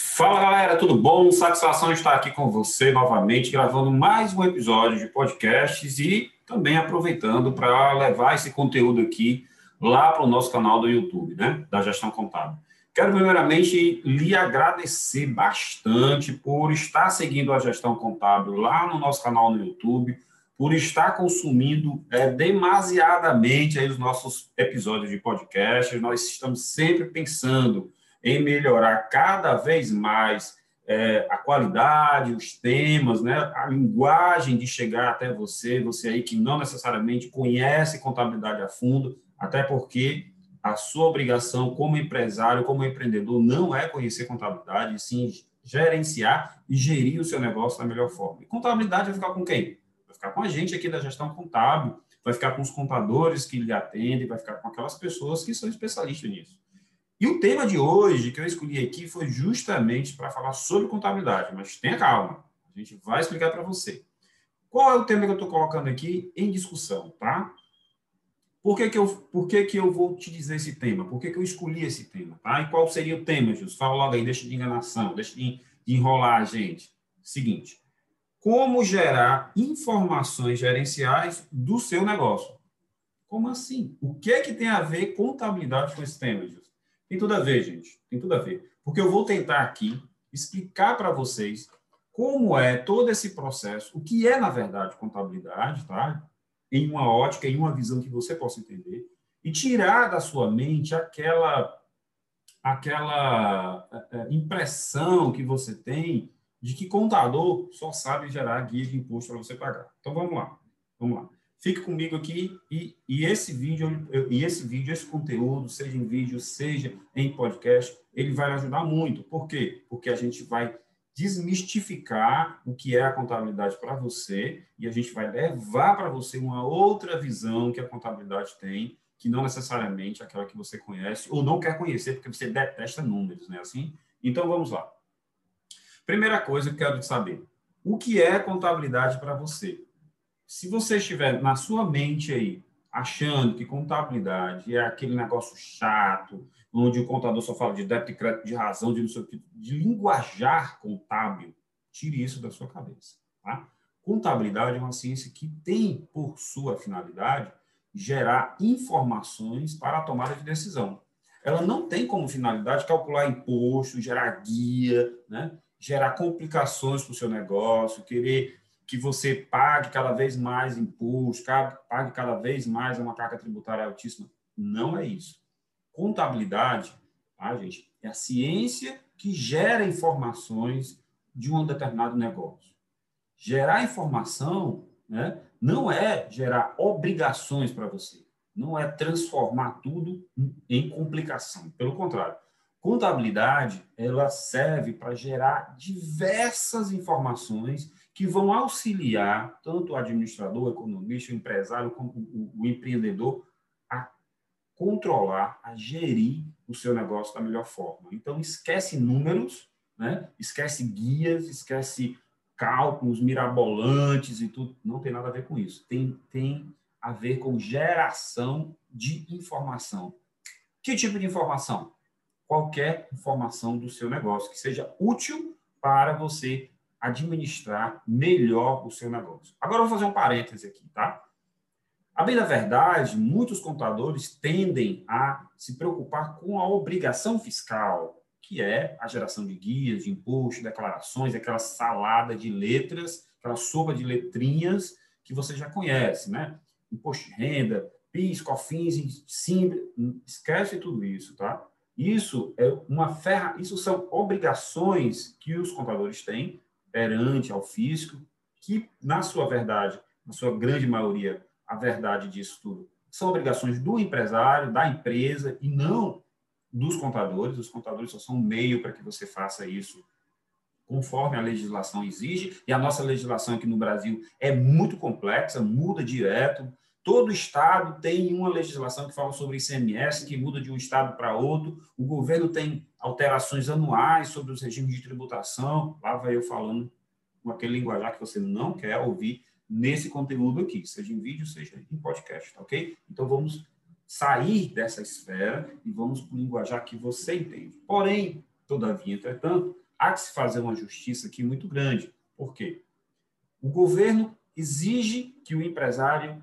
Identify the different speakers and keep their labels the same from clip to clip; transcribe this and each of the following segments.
Speaker 1: Fala galera, tudo bom? Satisfação estar aqui com você novamente, gravando mais um episódio de podcasts e também aproveitando para levar esse conteúdo aqui lá para o nosso canal do YouTube, né? Da Gestão Contábil. Quero primeiramente lhe agradecer bastante por estar seguindo a Gestão Contábil lá no nosso canal no YouTube, por estar consumindo é, demasiadamente aí os nossos episódios de podcast. Nós estamos sempre pensando em melhorar cada vez mais é, a qualidade, os temas, né, a linguagem de chegar até você, você aí que não necessariamente conhece contabilidade a fundo, até porque a sua obrigação como empresário, como empreendedor, não é conhecer contabilidade, sim gerenciar e gerir o seu negócio da melhor forma. E contabilidade vai ficar com quem? Vai ficar com a gente aqui da gestão contábil, vai ficar com os contadores que lhe atendem, vai ficar com aquelas pessoas que são especialistas nisso. E o tema de hoje que eu escolhi aqui foi justamente para falar sobre contabilidade, mas tenha calma, a gente vai explicar para você. Qual é o tema que eu estou colocando aqui em discussão, tá? Por que, que, eu, por que, que eu vou te dizer esse tema? Por que, que eu escolhi esse tema? Tá? E qual seria o tema, Jesus? Fala logo aí, deixa de enganação, deixa de, enrolar a gente. Seguinte, como gerar informações gerenciais do seu negócio? Como assim? O que, que tem a ver contabilidade com esse tema, Jesus? Tem tudo a ver, gente. Tem tudo a ver. Porque eu vou tentar aqui explicar para vocês como é todo esse processo, o que é, na verdade, contabilidade, tá? Em uma ótica, em uma visão que você possa entender, e tirar da sua mente aquela aquela é, é, impressão que você tem de que contador só sabe gerar guia de imposto para você pagar. Então vamos lá. Vamos lá. Fique comigo aqui e, e esse vídeo e esse vídeo, esse conteúdo, seja em vídeo, seja em podcast, ele vai ajudar muito. Por quê? Porque a gente vai desmistificar o que é a contabilidade para você e a gente vai levar para você uma outra visão que a contabilidade tem, que não necessariamente aquela que você conhece ou não quer conhecer porque você detesta números, né? Assim. Então vamos lá. Primeira coisa que eu quero saber: o que é contabilidade para você? Se você estiver na sua mente aí, achando que contabilidade é aquele negócio chato, onde o contador só fala de débito e crédito, de razão, de não sei o que, de linguajar contábil, tire isso da sua cabeça. Tá? Contabilidade é uma ciência que tem por sua finalidade gerar informações para a tomada de decisão. Ela não tem como finalidade calcular imposto, gerar guia, né? gerar complicações para o seu negócio, querer que você pague cada vez mais imposto, pague cada vez mais uma carga tributária altíssima. Não é isso. Contabilidade, tá, gente, é a ciência que gera informações de um determinado negócio. Gerar informação né, não é gerar obrigações para você, não é transformar tudo em complicação. Pelo contrário, contabilidade ela serve para gerar diversas informações que vão auxiliar tanto o administrador, o economista, o empresário, como o, o empreendedor a controlar, a gerir o seu negócio da melhor forma. Então, esquece números, né? esquece guias, esquece cálculos mirabolantes e tudo. Não tem nada a ver com isso. Tem, tem a ver com geração de informação. Que tipo de informação? Qualquer informação do seu negócio que seja útil para você administrar melhor o seu negócio. Agora eu vou fazer um parêntese aqui, tá? A bem da verdade, muitos contadores tendem a se preocupar com a obrigação fiscal, que é a geração de guias, de imposto, declarações, aquela salada de letras, aquela sopa de letrinhas que você já conhece, né? Imposto de renda, PIS, COFINS, simples, esquece tudo isso, tá? Isso é uma ferra, isso são obrigações que os contadores têm perante ao fisco, que, na sua verdade, na sua grande maioria, a verdade disso tudo, são obrigações do empresário, da empresa, e não dos contadores. Os contadores só são um meio para que você faça isso conforme a legislação exige, e a nossa legislação aqui no Brasil é muito complexa, muda direto. Todo estado tem uma legislação que fala sobre ICMS, que muda de um estado para outro. O governo tem alterações anuais sobre os regimes de tributação. Lá vai eu falando com aquele linguajar que você não quer ouvir nesse conteúdo aqui, seja em vídeo, seja em podcast, tá ok? Então vamos sair dessa esfera e vamos para o linguajar que você entende. Porém, todavia, entretanto, há que se fazer uma justiça aqui muito grande. Por quê? O governo exige que o empresário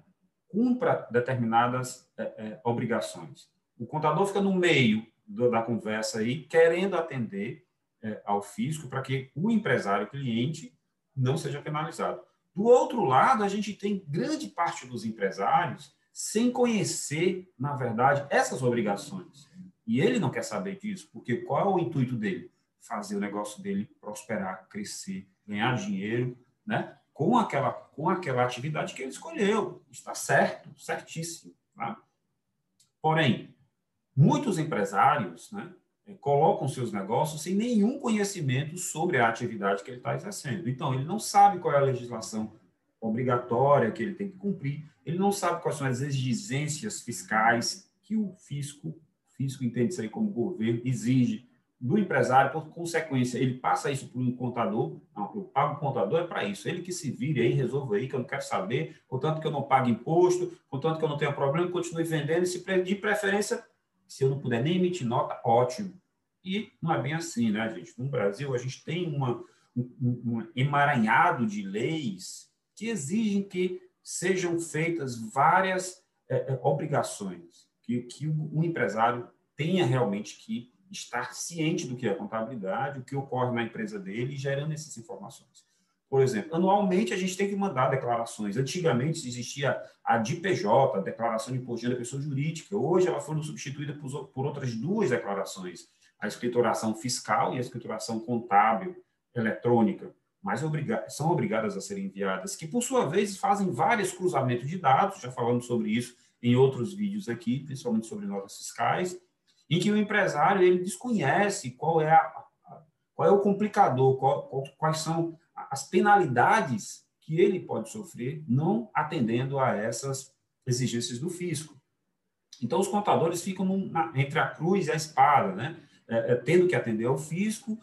Speaker 1: cumpra determinadas é, é, obrigações. O contador fica no meio do, da conversa aí, querendo atender é, ao fisco para que o empresário cliente não seja penalizado. Do outro lado, a gente tem grande parte dos empresários sem conhecer, na verdade, essas obrigações. E ele não quer saber disso, porque qual é o intuito dele? Fazer o negócio dele prosperar, crescer, ganhar dinheiro, né? Com aquela, com aquela atividade que ele escolheu. Está certo, certíssimo. Tá? Porém, muitos empresários né, colocam seus negócios sem nenhum conhecimento sobre a atividade que ele está exercendo. Então, ele não sabe qual é a legislação obrigatória que ele tem que cumprir, ele não sabe quais são as exigências fiscais que o fisco, fisco entende isso aí como governo, exige do empresário, por consequência, ele passa isso para um contador, não, eu pago o contador é para isso, ele que se vire aí, resolva aí, que eu não quero saber, contanto que eu não pague imposto, contanto que eu não tenha problema, continue vendendo, e se de preferência, se eu não puder nem emitir nota, ótimo. E não é bem assim, né, gente? No Brasil, a gente tem uma, um, um emaranhado de leis que exigem que sejam feitas várias é, obrigações, que, que o empresário tenha realmente que estar ciente do que é contabilidade, o que ocorre na empresa dele, gerando essas informações. Por exemplo, anualmente a gente tem que mandar declarações. Antigamente existia a DPJ, a Declaração de Imposto da Pessoa Jurídica. Hoje ela foi substituída por, outras duas declarações, a escrituração fiscal e a escrituração contábil eletrônica mas são obrigadas a serem enviadas, que por sua vez fazem vários cruzamentos de dados, já falamos sobre isso em outros vídeos aqui, principalmente sobre notas fiscais, em que o empresário ele desconhece qual é, a, qual é o complicador, qual, quais são as penalidades que ele pode sofrer não atendendo a essas exigências do fisco. Então, os contadores ficam na, entre a cruz e a espada, né? É, é, tendo que atender ao fisco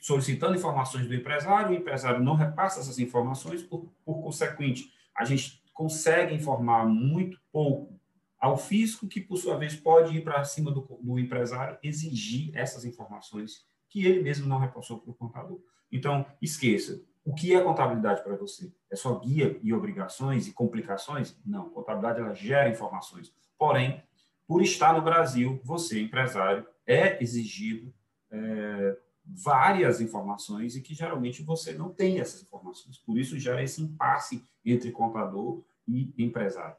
Speaker 1: solicitando informações do empresário, o empresário não repassa essas informações, por, por consequente, a gente consegue informar muito pouco ao fisco, que por sua vez pode ir para cima do, do, empresário exigir essas informações que ele mesmo não repassou para o contador. Então, esqueça, o que é contabilidade para você? É só guia e obrigações e complicações? Não, contabilidade ela gera informações. Porém, por estar no Brasil, você, empresário, é exigido é, várias informações e que geralmente você não tem essas informações. Por isso gera esse impasse entre contador e empresário.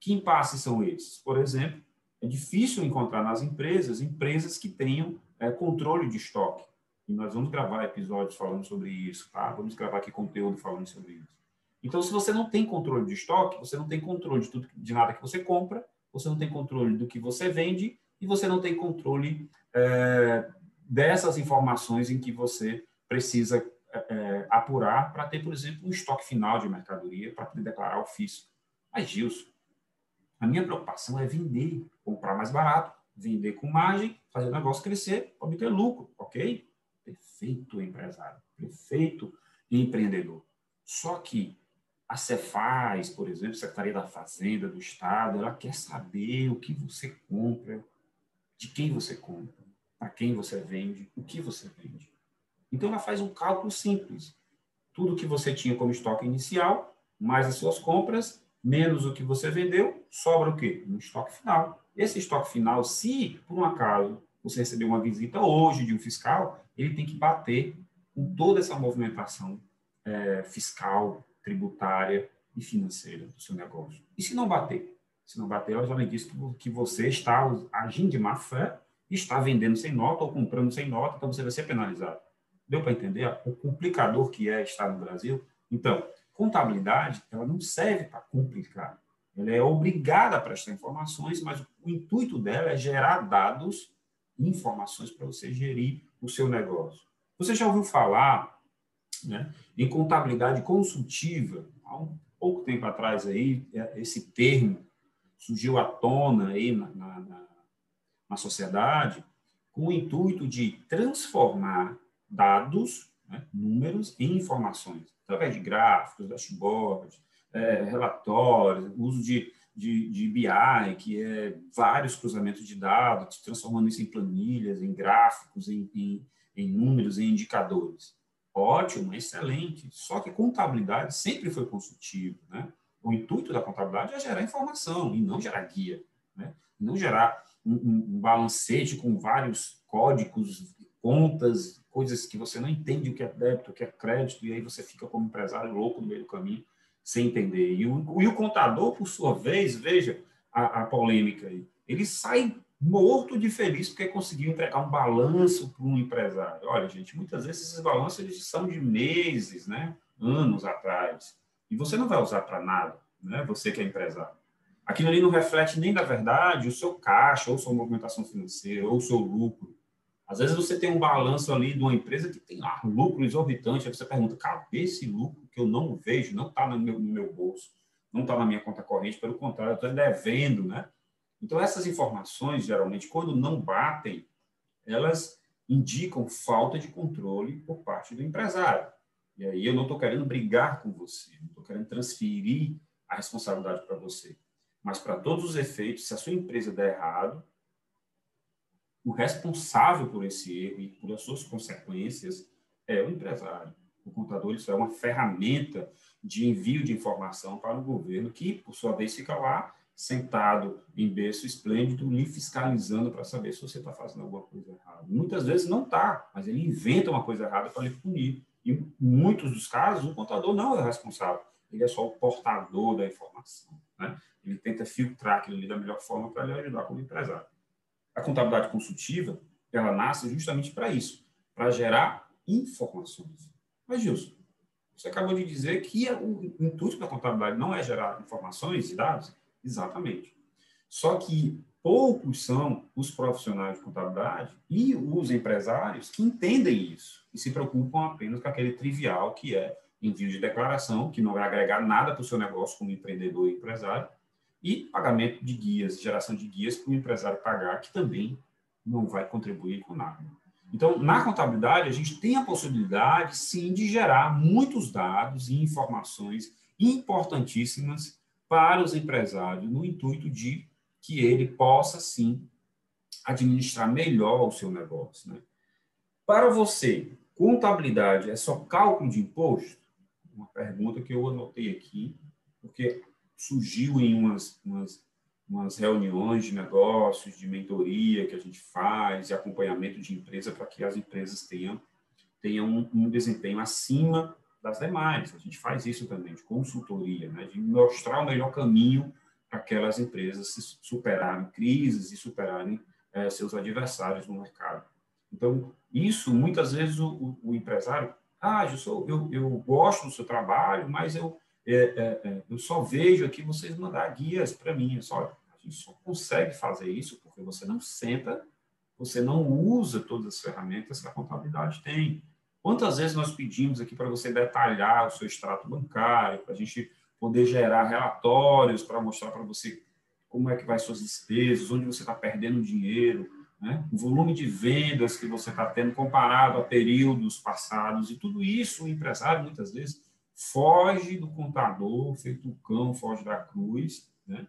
Speaker 1: Que impasses são esses? Por exemplo, é difícil encontrar nas empresas empresas que tenham é, controle de estoque. E nós vamos gravar episódios falando sobre isso, tá? Vamos gravar aqui conteúdo falando sobre isso. Então, se você não tem controle de estoque, você não tem controle de tudo, de nada que você compra, você não tem controle do que você vende e você não tem controle é, dessas informações em que você precisa é, apurar para ter, por exemplo, um estoque final de mercadoria para poder declarar o fisco. Mas, Gilson, a minha preocupação é vender, comprar mais barato, vender com margem, fazer o negócio crescer, obter lucro, ok? Perfeito empresário, perfeito empreendedor. Só que a Cefaz, por exemplo, Secretaria da Fazenda do Estado, ela quer saber o que você compra, de quem você compra para quem você vende, o que você vende. Então, ela faz um cálculo simples. Tudo que você tinha como estoque inicial, mais as suas compras, menos o que você vendeu, sobra o quê? Um estoque final. Esse estoque final, se por um acaso você receber uma visita hoje de um fiscal, ele tem que bater com toda essa movimentação é, fiscal, tributária e financeira do seu negócio. E se não bater? Se não bater, ela já me disse que você está agindo de má fé está vendendo sem nota ou comprando sem nota, então você vai ser penalizado. Deu para entender o complicador que é estar no Brasil? Então, contabilidade, ela não serve para complicar. Ela é obrigada a prestar informações, mas o intuito dela é gerar dados informações para você gerir o seu negócio. Você já ouviu falar né, em contabilidade consultiva? Há um pouco tempo atrás aí, é, esse termo surgiu à tona aí na, na, na sociedade com o intuito de transformar dados, né, números, em informações, através de gráficos, dashboards, é, relatórios, uso de de, de BI, que é vários cruzamentos de dados, transformando isso em planilhas, em gráficos, em, em, em números, em indicadores. Ótimo, excelente. Só que contabilidade sempre foi consultivo, né? O intuito da contabilidade é gerar informação e não gerar guia, né? Não gerar um, um balancete com vários códigos, contas, coisas que você não entende o que é débito, o que é crédito, e aí você fica como empresário louco no meio do caminho sem entender. E o, e o contador, por sua vez, veja a, a polêmica aí, ele sai morto de feliz porque conseguiu entregar um balanço para um empresário. Olha, gente, muitas vezes esses balanços eles são de meses, né? anos atrás, e você não vai usar para nada, né? você que é empresário. Aquilo ali não reflete nem, na verdade, o seu caixa, ou sua movimentação financeira, ou o seu lucro. Às vezes você tem um balanço ali de uma empresa que tem lá lucro exorbitante, aí você pergunta, cadê esse lucro que eu não vejo, não está no no meu bolso, não está na minha conta corrente, pelo contrário, eu estou devendo, né? Então, essas informações, geralmente, quando não batem, elas indicam falta de controle por parte do empresário. E aí eu não estou querendo brigar com você, não estou querendo transferir a responsabilidade para você. Mas, para todos os efeitos, se a sua empresa der errado, o responsável por esse erro e por as suas consequências é o empresário. O contador isso é uma ferramenta de envio de informação para o governo, que, por sua vez, fica lá sentado em berço esplêndido, lhe fiscalizando para saber se você está fazendo alguma coisa errada. Muitas vezes não está, mas ele inventa uma coisa errada para lhe punir. E em muitos dos casos, o contador não é o responsável, ele é só o portador da informação. Né? Ele tenta filtrar aquilo ali da melhor forma para lhe ajudar como empresário. A contabilidade consultiva, ela nasce justamente para isso, para gerar informações. Mas, Gilson, você acabou de dizer que o intuito da contabilidade não é gerar informações e dados? Exatamente. Só que poucos são os profissionais de contabilidade e os empresários que entendem isso e se preocupam apenas com aquele trivial que é envio de declaração, que não vai agregar nada para o seu negócio como empreendedor e empresário, e pagamento de guias, geração de guias para o empresário pagar, que também não vai contribuir com nada. Então, na contabilidade, a gente tem a possibilidade, sim, de gerar muitos dados e informações importantíssimas para os empresários, no intuito de que ele possa, sim, administrar melhor o seu negócio. Né? Para você, contabilidade é só cálculo de imposto? Uma pergunta que eu anotei aqui, porque surgiu em umas, umas, umas reuniões de negócios, de mentoria que a gente faz, e acompanhamento de empresa para que as empresas tenham, tenham um, um desempenho acima das demais. A gente faz isso também, de consultoria, né? de mostrar o melhor caminho para aquelas empresas se superarem crises e superarem é, seus adversários no mercado. Então, isso, muitas vezes, o, o, empresário, ah, eu, sou, eu, eu gosto do seu trabalho, mas eu é, é, é, eu só vejo aqui vocês mandar guias para mim. Só, a gente só consegue fazer isso porque você não senta, você não usa todas as ferramentas que a contabilidade tem. Quantas vezes nós pedimos aqui para você detalhar o seu extrato bancário, para a gente poder gerar relatórios para mostrar para você como é que vai suas despesas, onde você está perdendo dinheiro, né? o volume de vendas que você está tendo comparado a períodos passados, e tudo isso o empresário, muitas vezes, foge do contador, feito o cão, foge da cruz, né?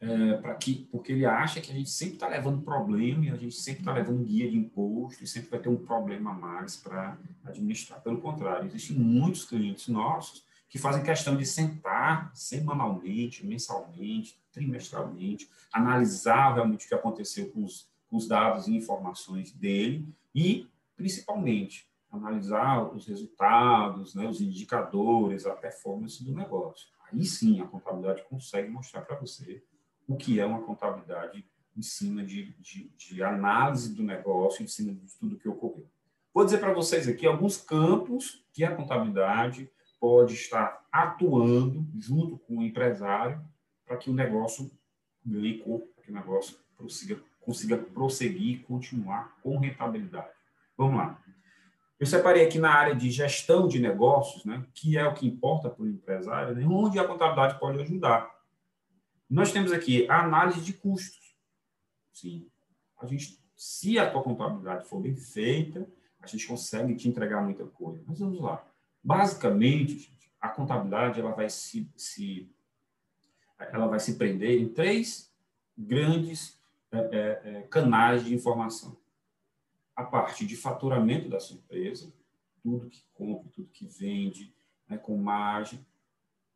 Speaker 1: É, para que, porque ele acha que a gente sempre está levando problema e a gente sempre está levando guia de imposto e sempre vai ter um problema a mais para administrar. Pelo contrário, existem muitos clientes nossos que fazem questão de sentar semanalmente, mensalmente, trimestralmente, analisar realmente o que aconteceu com os, com os dados e informações dele e, principalmente, analisar os resultados, né, os indicadores, a performance do negócio. Aí sim a contabilidade consegue mostrar para você o que é uma contabilidade em cima de, de, de, análise do negócio, em cima de tudo que ocorreu. Vou dizer para vocês aqui alguns campos que a contabilidade pode estar atuando junto com o empresário para que o negócio ganhe corpo, para que o negócio consiga, consiga prosseguir e continuar com rentabilidade. Vamos lá. Eu separei aqui na área de gestão de negócios, né, que é o que importa para o empresário, né, onde a contabilidade pode ajudar. Nós temos aqui a análise de custos. Sim, a gente, se a tua contabilidade for bem feita, a gente consegue te entregar muita coisa. Mas vamos lá. Basicamente, gente, a contabilidade ela vai se, se ela vai se prender em três grandes é, é, canais de informação. A parte de faturamento da sua empresa, tudo que compra, tudo que vende, né, com margem,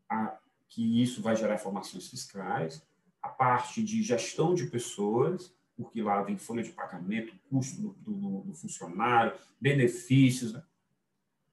Speaker 1: a, que isso vai gerar informações fiscais, a parte de gestão de pessoas, porque lá vem folha de pagamento, custo do, do, do funcionário, benefícios, né?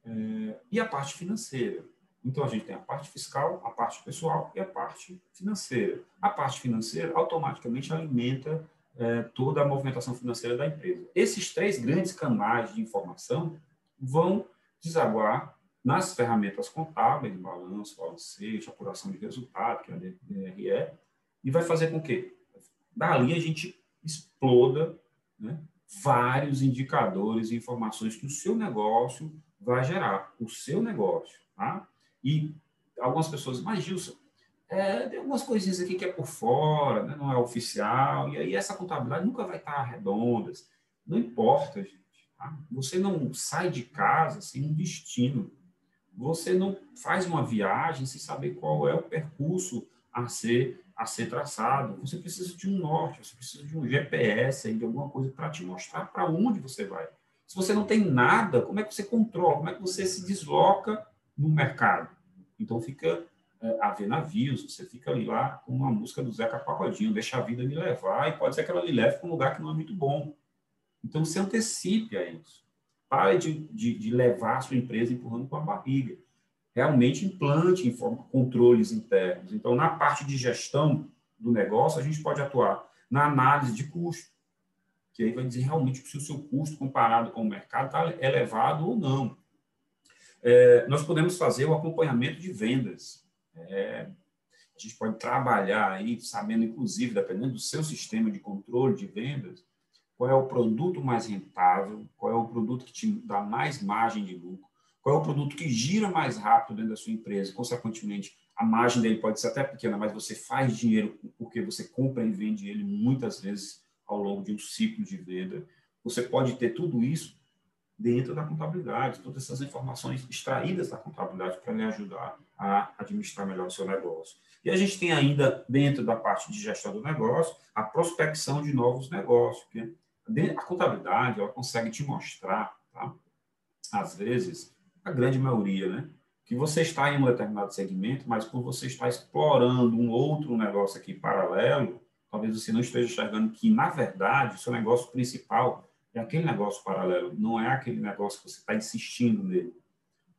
Speaker 1: é, e a parte financeira. Então, a gente tem a parte fiscal, a parte pessoal e a parte financeira. A parte financeira automaticamente alimenta é, toda a movimentação financeira da empresa. Esses três grandes canais de informação vão desaguar nas ferramentas contábeis, balanço, balancete, apuração de resultado, que é a DRE, e vai fazer com que, dali, a gente exploda né, vários indicadores e informações que o seu negócio vai gerar, o seu negócio. Tá? E algumas pessoas, mas Gilson, é, tem algumas coisinhas aqui que é por fora, né, não é oficial, e aí essa contabilidade nunca vai estar redonda. Não importa, gente. Tá? Você não sai de casa sem um destino. Você não faz uma viagem sem saber qual é o percurso a ser a ser traçado. Você precisa de um norte, você precisa de um GPS, de alguma coisa para te mostrar para onde você vai. Se você não tem nada, como é que você controla? Como é que você se desloca no mercado? Então fica a ver navios, você fica ali lá com uma música do Zeca Pagodinho, deixa a vida me levar, e pode ser que ela lhe leve para um lugar que não é muito bom. Então se antecipe a isso. Pare de, de, de levar a sua empresa empurrando com a barriga realmente implante controles internos. Então, na parte de gestão do negócio, a gente pode atuar na análise de custo, que aí vai dizer realmente se o seu custo comparado com o mercado está elevado ou não. É, nós podemos fazer o acompanhamento de vendas. É, a gente pode trabalhar aí, sabendo, inclusive, dependendo do seu sistema de controle de vendas, qual é o produto mais rentável, qual é o produto que te dá mais margem de lucro, qual é o produto que gira mais rápido dentro da sua empresa? Consequentemente, a margem dele pode ser até pequena, mas você faz dinheiro porque você compra e vende ele muitas vezes ao longo de um ciclo de venda. Você pode ter tudo isso dentro da contabilidade, todas essas informações extraídas da contabilidade para lhe ajudar a administrar melhor o seu negócio. E a gente tem ainda, dentro da parte de gestão do negócio, a prospecção de novos negócios. a contabilidade ela consegue te mostrar, tá? às vezes, a grande maioria, né? Que você está em um determinado segmento, mas por você estar explorando um outro negócio aqui paralelo, talvez você não esteja enxergando que, na verdade, o seu negócio principal é aquele negócio paralelo, não é aquele negócio que você está insistindo nele.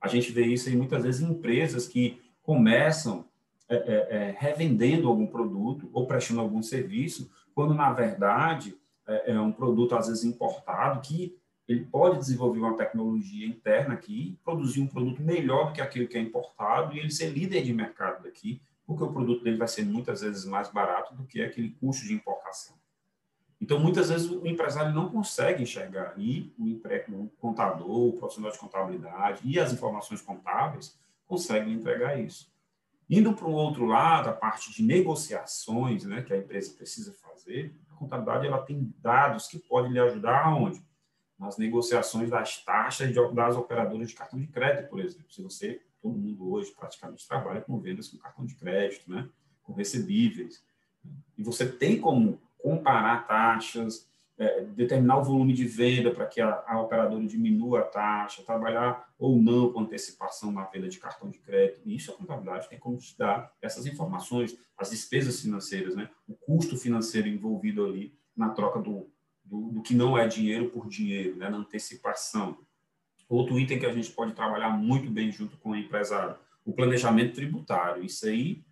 Speaker 1: A gente vê isso aí muitas vezes em empresas que começam é, é, é, revendendo algum produto ou prestando algum serviço, quando, na verdade, é, é um produto, às vezes, importado, que ele pode desenvolver uma tecnologia interna aqui, produzir um produto melhor do que aquele que é importado e ele ser líder de mercado daqui, porque o produto dele vai ser muitas vezes mais barato do que aquele custo de importação. Então, muitas vezes o empresário não consegue enxergar e o, o contador, o profissional de contabilidade e as informações contábeis conseguem entregar isso. Indo para o outro lado, a parte de negociações, né, que a empresa precisa fazer, a contabilidade ela tem dados que podem lhe ajudar aonde? nas negociações das taxas de, das operadoras de cartão de crédito, por exemplo. Se você, todo mundo hoje praticamente trabalha com vendas com cartão de crédito, né? com recebíveis. E você tem como comparar taxas, é, determinar o volume de venda para que a, a, operadora diminua a taxa, trabalhar ou não com antecipação na venda de cartão de crédito. E isso a contabilidade tem como te dar essas informações, as despesas financeiras, né? o custo financeiro envolvido ali na troca do, do, do que não é dinheiro por dinheiro, né, na antecipação. Outro item que a gente pode trabalhar muito bem junto com o empresário, o planejamento tributário. Isso aí,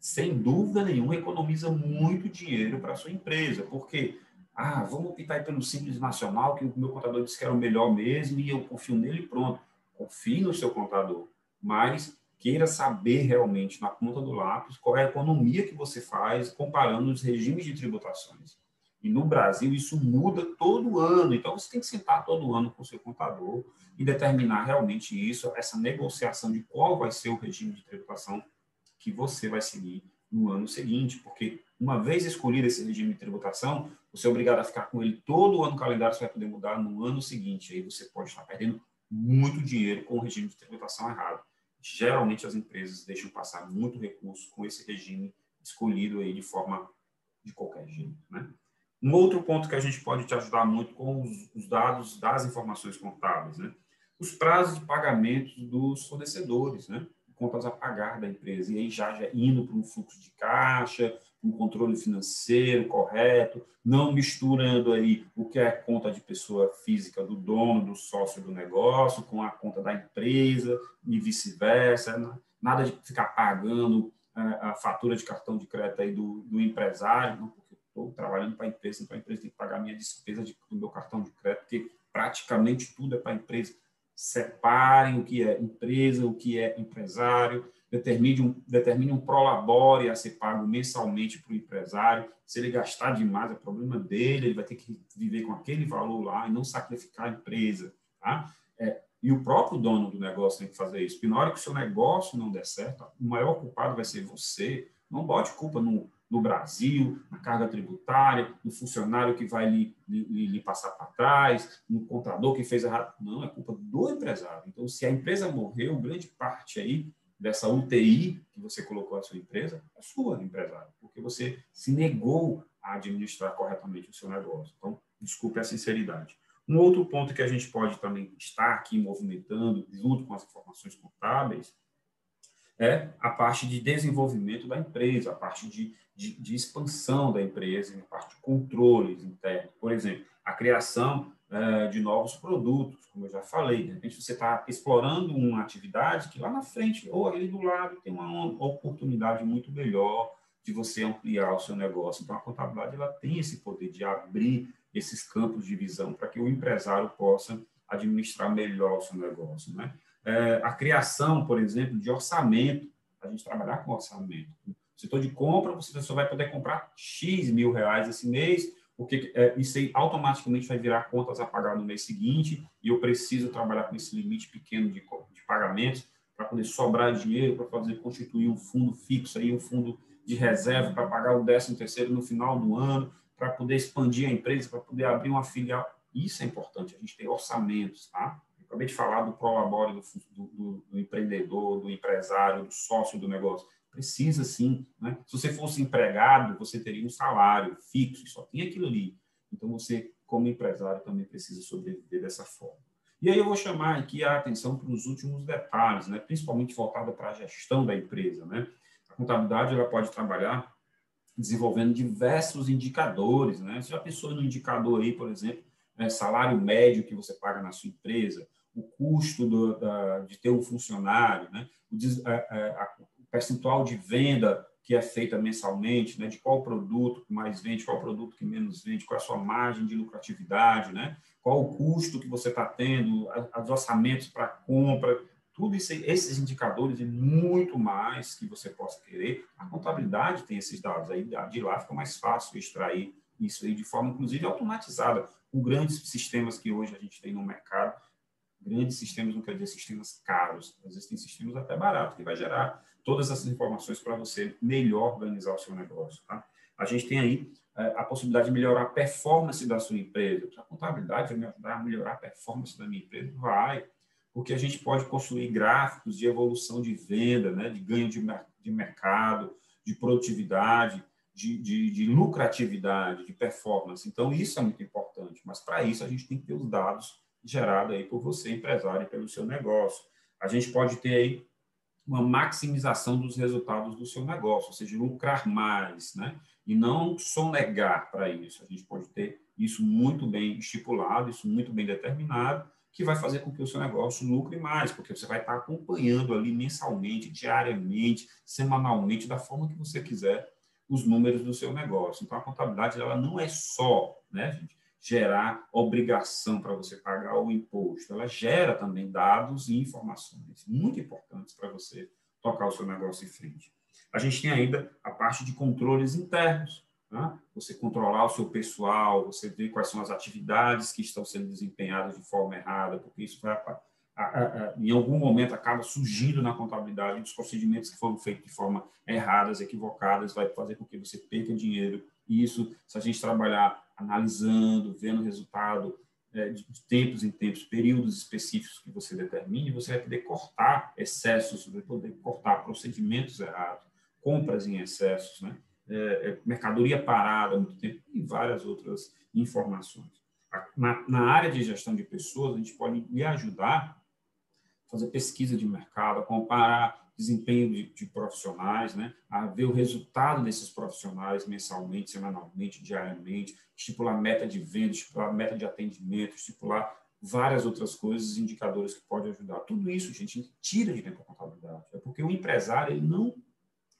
Speaker 1: sem dúvida nenhuma, economiza muito dinheiro para a sua empresa, porque ah, vamos optar pelo Simples Nacional, que o meu contador disse que era o melhor mesmo, e eu confio nele pronto. Confie no seu contador, mas queira saber realmente, na ponta do lápis, qual é a economia que você faz comparando os regimes de tributações. E no Brasil isso muda todo ano. Então você tem que sentar todo ano com o seu contador e determinar realmente isso, essa negociação de qual vai ser o regime de tributação que você vai seguir no ano seguinte, porque uma vez escolhido esse regime de tributação, você é obrigado a ficar com ele todo o ano calendário, você vai poder mudar no ano seguinte. Aí você pode estar perdendo muito dinheiro com o regime de tributação errado. Geralmente as empresas deixam passar muito recurso com esse regime escolhido aí de forma de qualquer jeito, né? Um outro ponto que a gente pode te ajudar muito com os, os dados das informações contábeis, né? Os prazos de pagamento dos fornecedores, né? Contas a pagar da empresa. E aí já, já indo para um fluxo de caixa, um controle financeiro correto, não misturando aí o que é conta de pessoa física do dono, do sócio do negócio, com a conta da empresa e vice-versa. Né? Nada de ficar pagando é, a fatura de cartão de crédito aí do, do empresário, não, porque estou trabalhando para a empresa, então a empresa tem que pagar minha despesa de, do meu cartão de crédito, porque praticamente tudo é para a empresa. Separem o que é empresa, o que é empresário, determine um, determine um prolabore a ser pago mensalmente para o empresário. Se ele gastar demais, é problema dele, ele vai ter que viver com aquele valor lá e não sacrificar a empresa. Tá? É, e o próprio dono do negócio tem que fazer isso. Porque na hora que o seu negócio não der certo, o maior culpado vai ser você. Não bote culpa no, no Brasil, na carga tributária, no funcionário que vai lhe, lhe, lhe passar para trás, no contador que fez errado. Não, é culpa do empresário. Então, se a empresa morreu, grande parte aí dessa UTI que você colocou a sua empresa é sua, empresário, porque você se negou a administrar corretamente o seu negócio. Então, desculpe a sinceridade. Um outro ponto que a gente pode também estar aqui movimentando, junto com as informações contábeis, é a parte de desenvolvimento da empresa, a parte de, de, de expansão da empresa, a parte de controles internos. Por exemplo, a criação é, de novos produtos, como eu já falei. De repente, você está explorando uma atividade que lá na frente, ou ali do lado, tem uma oportunidade muito melhor de você ampliar o seu negócio. Então, a contabilidade ela tem esse poder de abrir esses campos de visão para que o empresário possa administrar melhor o seu negócio. Né? É, a criação, por exemplo, de orçamento, a gente trabalhar com orçamento. No setor de compra, você só vai poder comprar X mil reais esse mês, porque é, isso aí automaticamente vai virar contas a pagar no mês seguinte e eu preciso trabalhar com esse limite pequeno de, de pagamentos para poder sobrar dinheiro para fazer constituir um fundo fixo aí um fundo de reserva para pagar o 13 terceiro no final do ano para poder expandir a empresa para poder abrir uma filial. Isso é importante a gente tem orçamentos tá acabei de falar do prolabore do, do, do empreendedor do empresário do sócio do negócio Precisa sim. Né? Se você fosse empregado, você teria um salário fixo, só tem aquilo ali. Então, você, como empresário, também precisa sobreviver dessa forma. E aí eu vou chamar aqui a atenção para os últimos detalhes, né? principalmente voltada para a gestão da empresa. Né? A contabilidade ela pode trabalhar desenvolvendo diversos indicadores. Né? Você já pensou no indicador aí, por exemplo, né? salário médio que você paga na sua empresa, o custo do, da, de ter um funcionário, né? o, a, a, percentual de venda que é feita mensalmente, né, de qual produto mais vende, qual produto que menos vende, qual é a sua margem de lucratividade, né, qual o custo que você está tendo, os orçamentos para compra, tudo isso, esses indicadores e muito mais que você possa querer, a contabilidade tem esses dados aí, de lá fica mais fácil extrair isso aí de forma, inclusive, automatizada, com grandes sistemas que hoje a gente tem no mercado, grandes sistemas não quer dizer sistemas caros, às vezes tem sistemas até baratos, que vai gerar todas essas informações para você melhor organizar o seu negócio. Tá? A gente tem aí é, a possibilidade de melhorar a performance da sua empresa. A contabilidade vai me ajudar a melhorar a performance da minha empresa? Vai, porque a gente pode construir gráficos de evolução de venda, né, de ganho de, de mercado, de produtividade, de, de, de, lucratividade, de performance. Então, isso é muito importante, mas para isso a gente tem que ter os dados gerados aí por você, empresário, pelo seu negócio. A gente pode ter aí uma maximização dos resultados do seu negócio, ou seja, lucrar mais, né? E não sonegar para isso. A gente pode ter isso muito bem estipulado, isso muito bem determinado, que vai fazer com que o seu negócio lucre mais, porque você vai estar acompanhando ali mensalmente, diariamente, semanalmente, da forma que você quiser, os números do seu negócio. Então, a contabilidade ela não é só, né, gente, gerar obrigação para você pagar o imposto, ela gera também dados e informações muito importantes para você tocar o seu negócio em frente. A gente tem ainda a parte de controles internos, né? você controlar o seu pessoal, você ver quais são as atividades que estão sendo desempenhadas de forma errada, porque isso vai, a, a, a, em algum momento acaba surgindo na contabilidade os procedimentos que foram feitos de forma erradas, equivocadas, vai fazer com que você perca dinheiro. E isso, se a gente trabalhar analisando, vendo o resultado é, de tempos em tempos, períodos específicos que você determine, você vai poder cortar excessos, vai poder cortar procedimentos errados, compras em excessos, né? É, é, mercadoria parada muito tempo e várias outras informações. Na, na, área de gestão de pessoas, a gente pode lhe ajudar a fazer pesquisa de mercado, a comparar desempenho de, de, profissionais, né? a ver o resultado desses profissionais mensalmente, semanalmente, diariamente, estipular meta de venda, estipular meta de atendimento, estipular várias outras coisas, indicadores que podem ajudar. Tudo isso, gente, tira de dentro da contabilidade. É porque o empresário ele não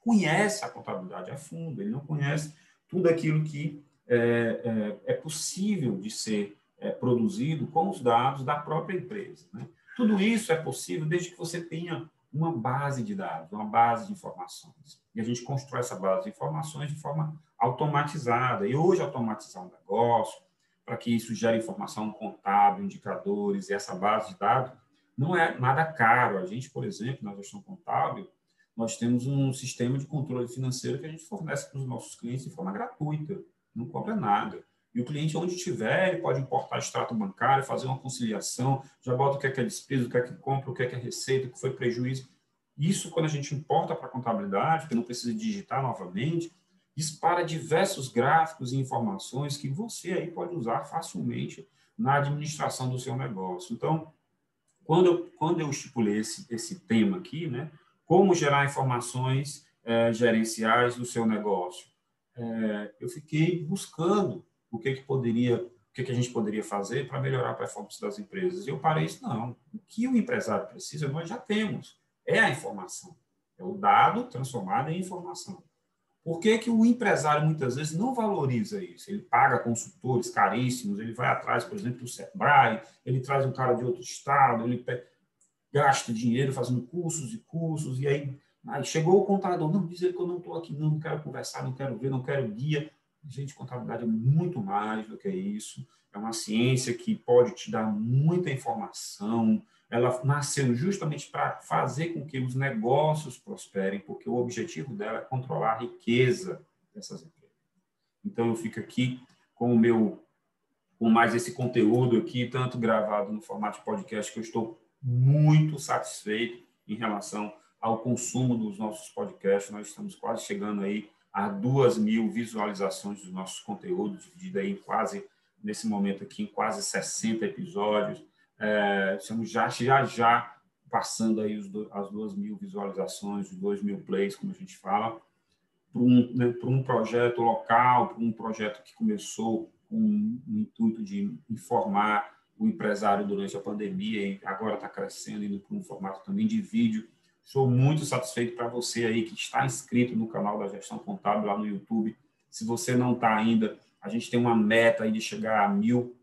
Speaker 1: conhece a contabilidade a fundo, ele não conhece tudo aquilo que é, é, é possível de ser é, produzido com os dados da própria empresa. Né? Tudo isso é possível desde que você tenha uma base de dados, uma base de informações. E a gente constrói essa base de informações de forma automatizada. E hoje, automatizar um negócio, para que isso gere informação contábil, indicadores e essa base de dados, não é nada caro. A gente, por exemplo, na gestão contábil, nós temos um sistema de controle financeiro que a gente fornece para os nossos clientes de forma gratuita, não cobra nada. E o cliente, onde estiver, ele pode importar extrato bancário, fazer uma conciliação, já bota o que é, que é despesa, o que é que compra, o que é, que é receita, o que foi prejuízo. Isso, quando a gente importa para a contabilidade, que não precisa digitar novamente, dispara diversos gráficos e informações que você aí pode usar facilmente na administração do seu negócio. Então, quando eu, quando eu estipulei esse, esse tema aqui, né, como gerar informações é, gerenciais do seu negócio, é, eu fiquei buscando o que, que poderia, o que, que a gente poderia fazer para melhorar a performance das empresas. E eu parei isso, não. O que o empresário precisa, nós já temos. É a informação. É o dado transformado em informação. Por que, que o empresário muitas vezes não valoriza isso? Ele paga consultores caríssimos, ele vai atrás, por exemplo, do Sebrae, ele traz um cara de outro estado, ele gasta dinheiro fazendo cursos e cursos, e aí, aí chegou o contador, não, dizer que eu não estou aqui, não, não quero conversar, não quero ver, não quero guia. Gente, contabilidade é muito mais do que isso. É uma ciência que pode te dar muita informação. Ela nasceu justamente para fazer com que os negócios prosperem, porque o objetivo dela é controlar a riqueza dessas empresas. Então, eu fico aqui com o meu, com mais esse conteúdo aqui, tanto gravado no formato de podcast, que eu estou muito satisfeito em relação ao consumo dos nossos podcasts. Nós estamos quase chegando aí a duas mil visualizações dos nossos conteúdos, dividido aí em quase, nesse momento aqui, em quase 60 episódios. É, estamos já, já, já passando aí os, as duas mil visualizações, os dois mil plays, como a gente fala, para um, né, um projeto local, para um projeto que começou com o intuito de informar o empresário durante a pandemia e agora está crescendo, indo para um formato também de vídeo Estou muito satisfeito para você aí que está inscrito no canal da Gestão Contábil lá no YouTube. Se você não está ainda, a gente tem uma meta aí de chegar a mil,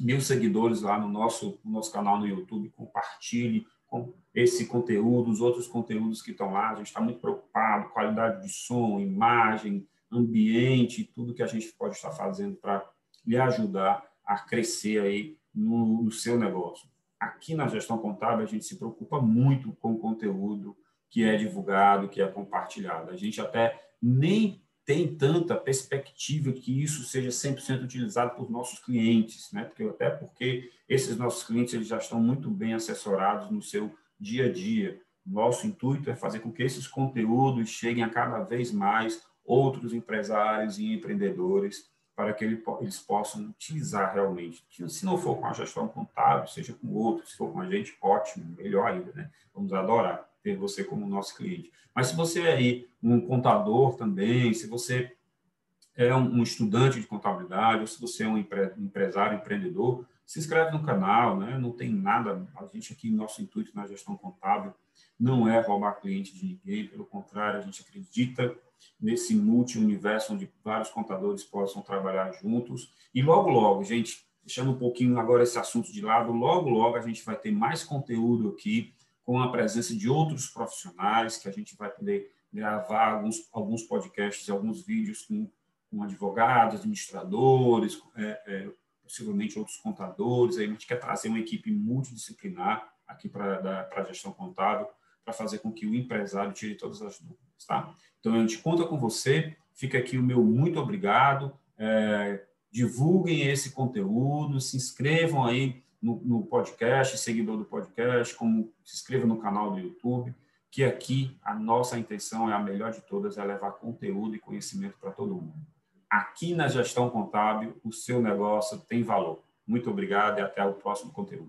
Speaker 1: mil seguidores lá no nosso, no nosso canal no YouTube. Compartilhe com esse conteúdo, os outros conteúdos que estão lá. A gente está muito preocupado, qualidade de som, imagem, ambiente, tudo que a gente pode estar fazendo para lhe ajudar a crescer aí no, no seu negócio aqui na gestão contábil, a gente se preocupa muito com o conteúdo que é divulgado, que é compartilhado. A gente até nem tem tanta perspectiva que isso seja 100% utilizado por nossos clientes, né? Porque até porque esses nossos clientes eles já estão muito bem assessorados no seu dia a dia. Nosso intuito é fazer com que esses conteúdos cheguem a cada vez mais outros empresários e empreendedores para que eles possam utilizar realmente. Se não for com a gestão contábil, seja com outro, se for com a gente, ótimo, melhor ainda, né? Vamos adorar ter você como nosso cliente. Mas se você é aí um contador também, se você é um estudante de contabilidade, ou se você é um empresário, empreendedor, se inscreve no canal, né? Não tem nada, a gente aqui, nosso intuito na gestão contábil não é roubar cliente de ninguém, pelo contrário, a gente acredita nesse multi-universo onde vários contadores possam trabalhar juntos. E logo, logo, gente, deixando um pouquinho agora esse assunto de lado, logo, logo a gente vai ter mais conteúdo aqui com a presença de outros profissionais que a gente vai poder gravar alguns, alguns podcasts alguns vídeos com, com advogados, administradores, é, é, possivelmente outros contadores. Aí a gente quer trazer uma equipe multidisciplinar aqui para a gestão contábil para fazer com que o empresário tire todas as dúvidas, tá? Então, a gente conta com você. Fica aqui o meu muito obrigado. É, divulguem esse conteúdo, se inscrevam aí no, no, podcast, seguidor do podcast, como se inscreva no canal do YouTube, que aqui a nossa intenção é a melhor de todas, é levar conteúdo e conhecimento para todo mundo. Aqui na gestão contábil, o seu negócio tem valor. Muito obrigado e até o próximo conteúdo.